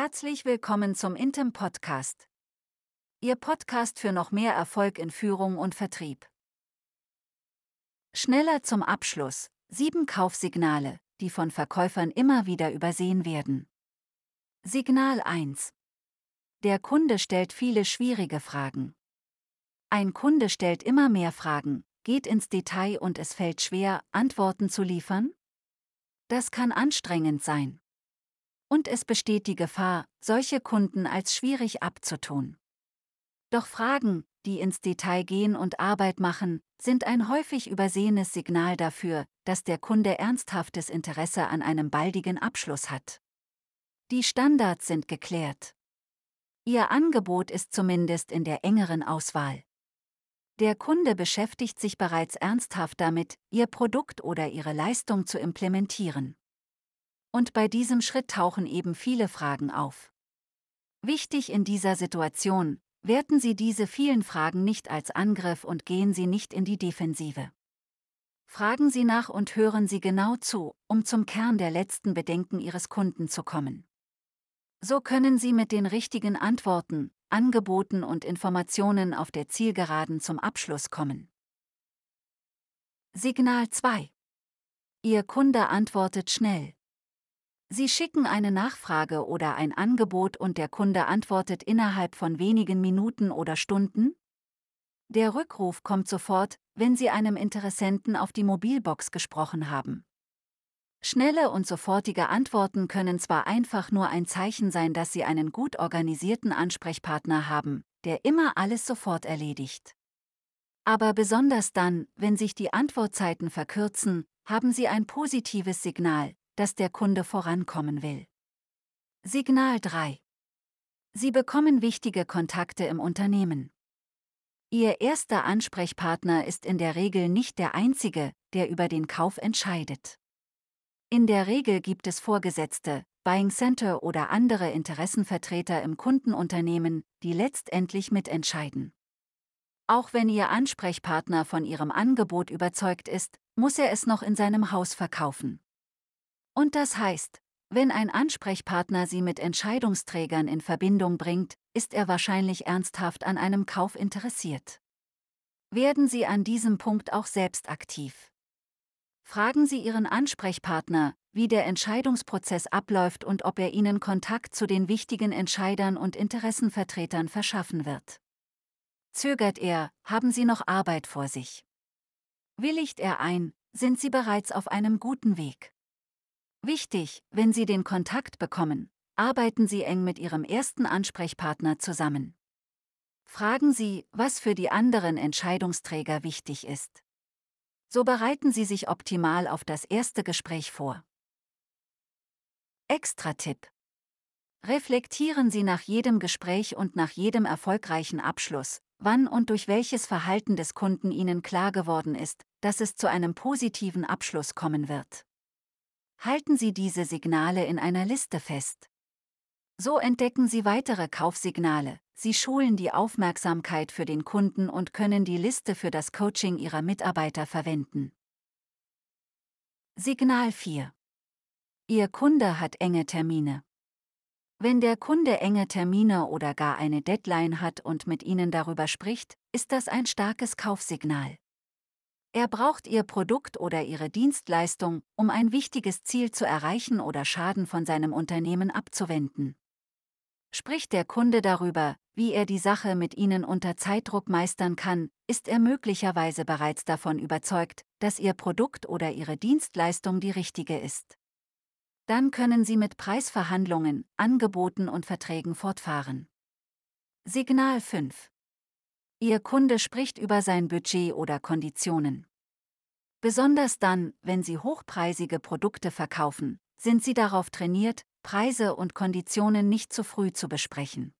Herzlich willkommen zum Intem Podcast. Ihr Podcast für noch mehr Erfolg in Führung und Vertrieb. Schneller zum Abschluss. Sieben Kaufsignale, die von Verkäufern immer wieder übersehen werden. Signal 1. Der Kunde stellt viele schwierige Fragen. Ein Kunde stellt immer mehr Fragen, geht ins Detail und es fällt schwer, Antworten zu liefern? Das kann anstrengend sein. Und es besteht die Gefahr, solche Kunden als schwierig abzutun. Doch Fragen, die ins Detail gehen und Arbeit machen, sind ein häufig übersehenes Signal dafür, dass der Kunde ernsthaftes Interesse an einem baldigen Abschluss hat. Die Standards sind geklärt. Ihr Angebot ist zumindest in der engeren Auswahl. Der Kunde beschäftigt sich bereits ernsthaft damit, Ihr Produkt oder Ihre Leistung zu implementieren. Und bei diesem Schritt tauchen eben viele Fragen auf. Wichtig in dieser Situation, werten Sie diese vielen Fragen nicht als Angriff und gehen Sie nicht in die Defensive. Fragen Sie nach und hören Sie genau zu, um zum Kern der letzten Bedenken Ihres Kunden zu kommen. So können Sie mit den richtigen Antworten, Angeboten und Informationen auf der Zielgeraden zum Abschluss kommen. Signal 2. Ihr Kunde antwortet schnell. Sie schicken eine Nachfrage oder ein Angebot und der Kunde antwortet innerhalb von wenigen Minuten oder Stunden? Der Rückruf kommt sofort, wenn Sie einem Interessenten auf die Mobilbox gesprochen haben. Schnelle und sofortige Antworten können zwar einfach nur ein Zeichen sein, dass Sie einen gut organisierten Ansprechpartner haben, der immer alles sofort erledigt. Aber besonders dann, wenn sich die Antwortzeiten verkürzen, haben Sie ein positives Signal, dass der Kunde vorankommen will. Signal 3. Sie bekommen wichtige Kontakte im Unternehmen. Ihr erster Ansprechpartner ist in der Regel nicht der einzige, der über den Kauf entscheidet. In der Regel gibt es Vorgesetzte, Buying Center oder andere Interessenvertreter im Kundenunternehmen, die letztendlich mitentscheiden. Auch wenn Ihr Ansprechpartner von Ihrem Angebot überzeugt ist, muss er es noch in seinem Haus verkaufen. Und das heißt, wenn ein Ansprechpartner Sie mit Entscheidungsträgern in Verbindung bringt, ist er wahrscheinlich ernsthaft an einem Kauf interessiert. Werden Sie an diesem Punkt auch selbst aktiv. Fragen Sie Ihren Ansprechpartner, wie der Entscheidungsprozess abläuft und ob er Ihnen Kontakt zu den wichtigen Entscheidern und Interessenvertretern verschaffen wird. Zögert er, haben Sie noch Arbeit vor sich. Willigt er ein, sind Sie bereits auf einem guten Weg. Wichtig, wenn Sie den Kontakt bekommen, arbeiten Sie eng mit Ihrem ersten Ansprechpartner zusammen. Fragen Sie, was für die anderen Entscheidungsträger wichtig ist. So bereiten Sie sich optimal auf das erste Gespräch vor. Extra-Tipp. Reflektieren Sie nach jedem Gespräch und nach jedem erfolgreichen Abschluss, wann und durch welches Verhalten des Kunden Ihnen klar geworden ist, dass es zu einem positiven Abschluss kommen wird. Halten Sie diese Signale in einer Liste fest. So entdecken Sie weitere Kaufsignale, Sie schulen die Aufmerksamkeit für den Kunden und können die Liste für das Coaching Ihrer Mitarbeiter verwenden. Signal 4. Ihr Kunde hat enge Termine. Wenn der Kunde enge Termine oder gar eine Deadline hat und mit Ihnen darüber spricht, ist das ein starkes Kaufsignal. Er braucht Ihr Produkt oder Ihre Dienstleistung, um ein wichtiges Ziel zu erreichen oder Schaden von seinem Unternehmen abzuwenden. Spricht der Kunde darüber, wie er die Sache mit Ihnen unter Zeitdruck meistern kann, ist er möglicherweise bereits davon überzeugt, dass Ihr Produkt oder Ihre Dienstleistung die richtige ist. Dann können Sie mit Preisverhandlungen, Angeboten und Verträgen fortfahren. Signal 5 Ihr Kunde spricht über sein Budget oder Konditionen. Besonders dann, wenn Sie hochpreisige Produkte verkaufen, sind Sie darauf trainiert, Preise und Konditionen nicht zu früh zu besprechen.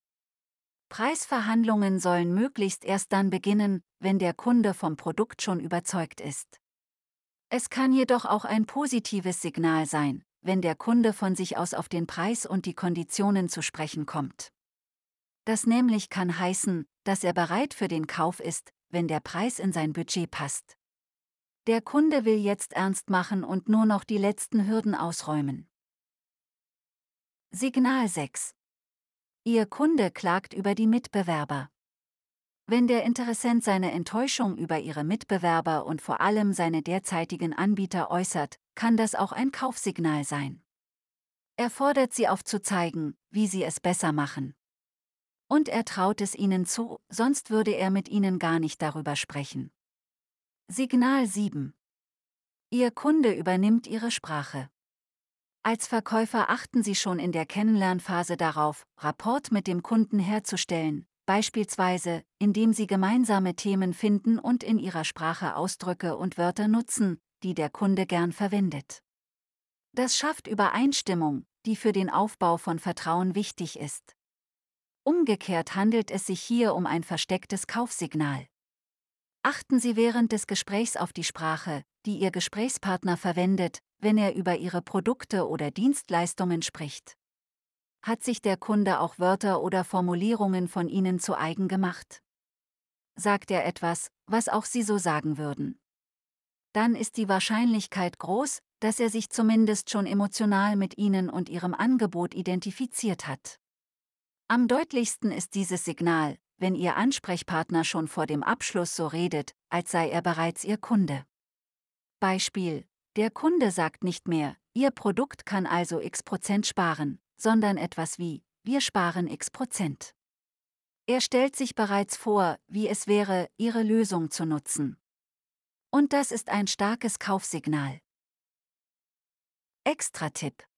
Preisverhandlungen sollen möglichst erst dann beginnen, wenn der Kunde vom Produkt schon überzeugt ist. Es kann jedoch auch ein positives Signal sein, wenn der Kunde von sich aus auf den Preis und die Konditionen zu sprechen kommt. Das nämlich kann heißen, dass er bereit für den Kauf ist, wenn der Preis in sein Budget passt. Der Kunde will jetzt ernst machen und nur noch die letzten Hürden ausräumen. Signal 6. Ihr Kunde klagt über die Mitbewerber. Wenn der Interessent seine Enttäuschung über ihre Mitbewerber und vor allem seine derzeitigen Anbieter äußert, kann das auch ein Kaufsignal sein. Er fordert sie auf zu zeigen, wie sie es besser machen. Und er traut es ihnen zu, sonst würde er mit ihnen gar nicht darüber sprechen. Signal 7. Ihr Kunde übernimmt Ihre Sprache. Als Verkäufer achten Sie schon in der Kennenlernphase darauf, Rapport mit dem Kunden herzustellen, beispielsweise, indem Sie gemeinsame Themen finden und in Ihrer Sprache Ausdrücke und Wörter nutzen, die der Kunde gern verwendet. Das schafft Übereinstimmung, die für den Aufbau von Vertrauen wichtig ist. Umgekehrt handelt es sich hier um ein verstecktes Kaufsignal. Achten Sie während des Gesprächs auf die Sprache, die Ihr Gesprächspartner verwendet, wenn er über Ihre Produkte oder Dienstleistungen spricht. Hat sich der Kunde auch Wörter oder Formulierungen von Ihnen zu eigen gemacht? Sagt er etwas, was auch Sie so sagen würden? Dann ist die Wahrscheinlichkeit groß, dass er sich zumindest schon emotional mit Ihnen und Ihrem Angebot identifiziert hat. Am deutlichsten ist dieses Signal, wenn Ihr Ansprechpartner schon vor dem Abschluss so redet, als sei er bereits Ihr Kunde. Beispiel. Der Kunde sagt nicht mehr, Ihr Produkt kann also x Prozent sparen, sondern etwas wie, wir sparen x Prozent. Er stellt sich bereits vor, wie es wäre, Ihre Lösung zu nutzen. Und das ist ein starkes Kaufsignal. Extra-Tipp.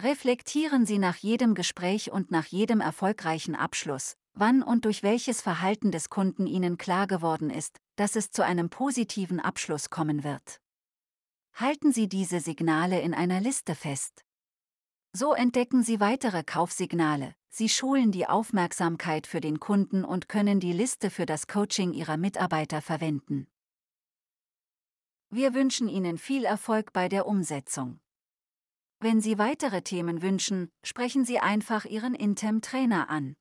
Reflektieren Sie nach jedem Gespräch und nach jedem erfolgreichen Abschluss, wann und durch welches Verhalten des Kunden Ihnen klar geworden ist, dass es zu einem positiven Abschluss kommen wird. Halten Sie diese Signale in einer Liste fest. So entdecken Sie weitere Kaufsignale, Sie schulen die Aufmerksamkeit für den Kunden und können die Liste für das Coaching Ihrer Mitarbeiter verwenden. Wir wünschen Ihnen viel Erfolg bei der Umsetzung. Wenn Sie weitere Themen wünschen, sprechen Sie einfach Ihren Intem-Trainer an.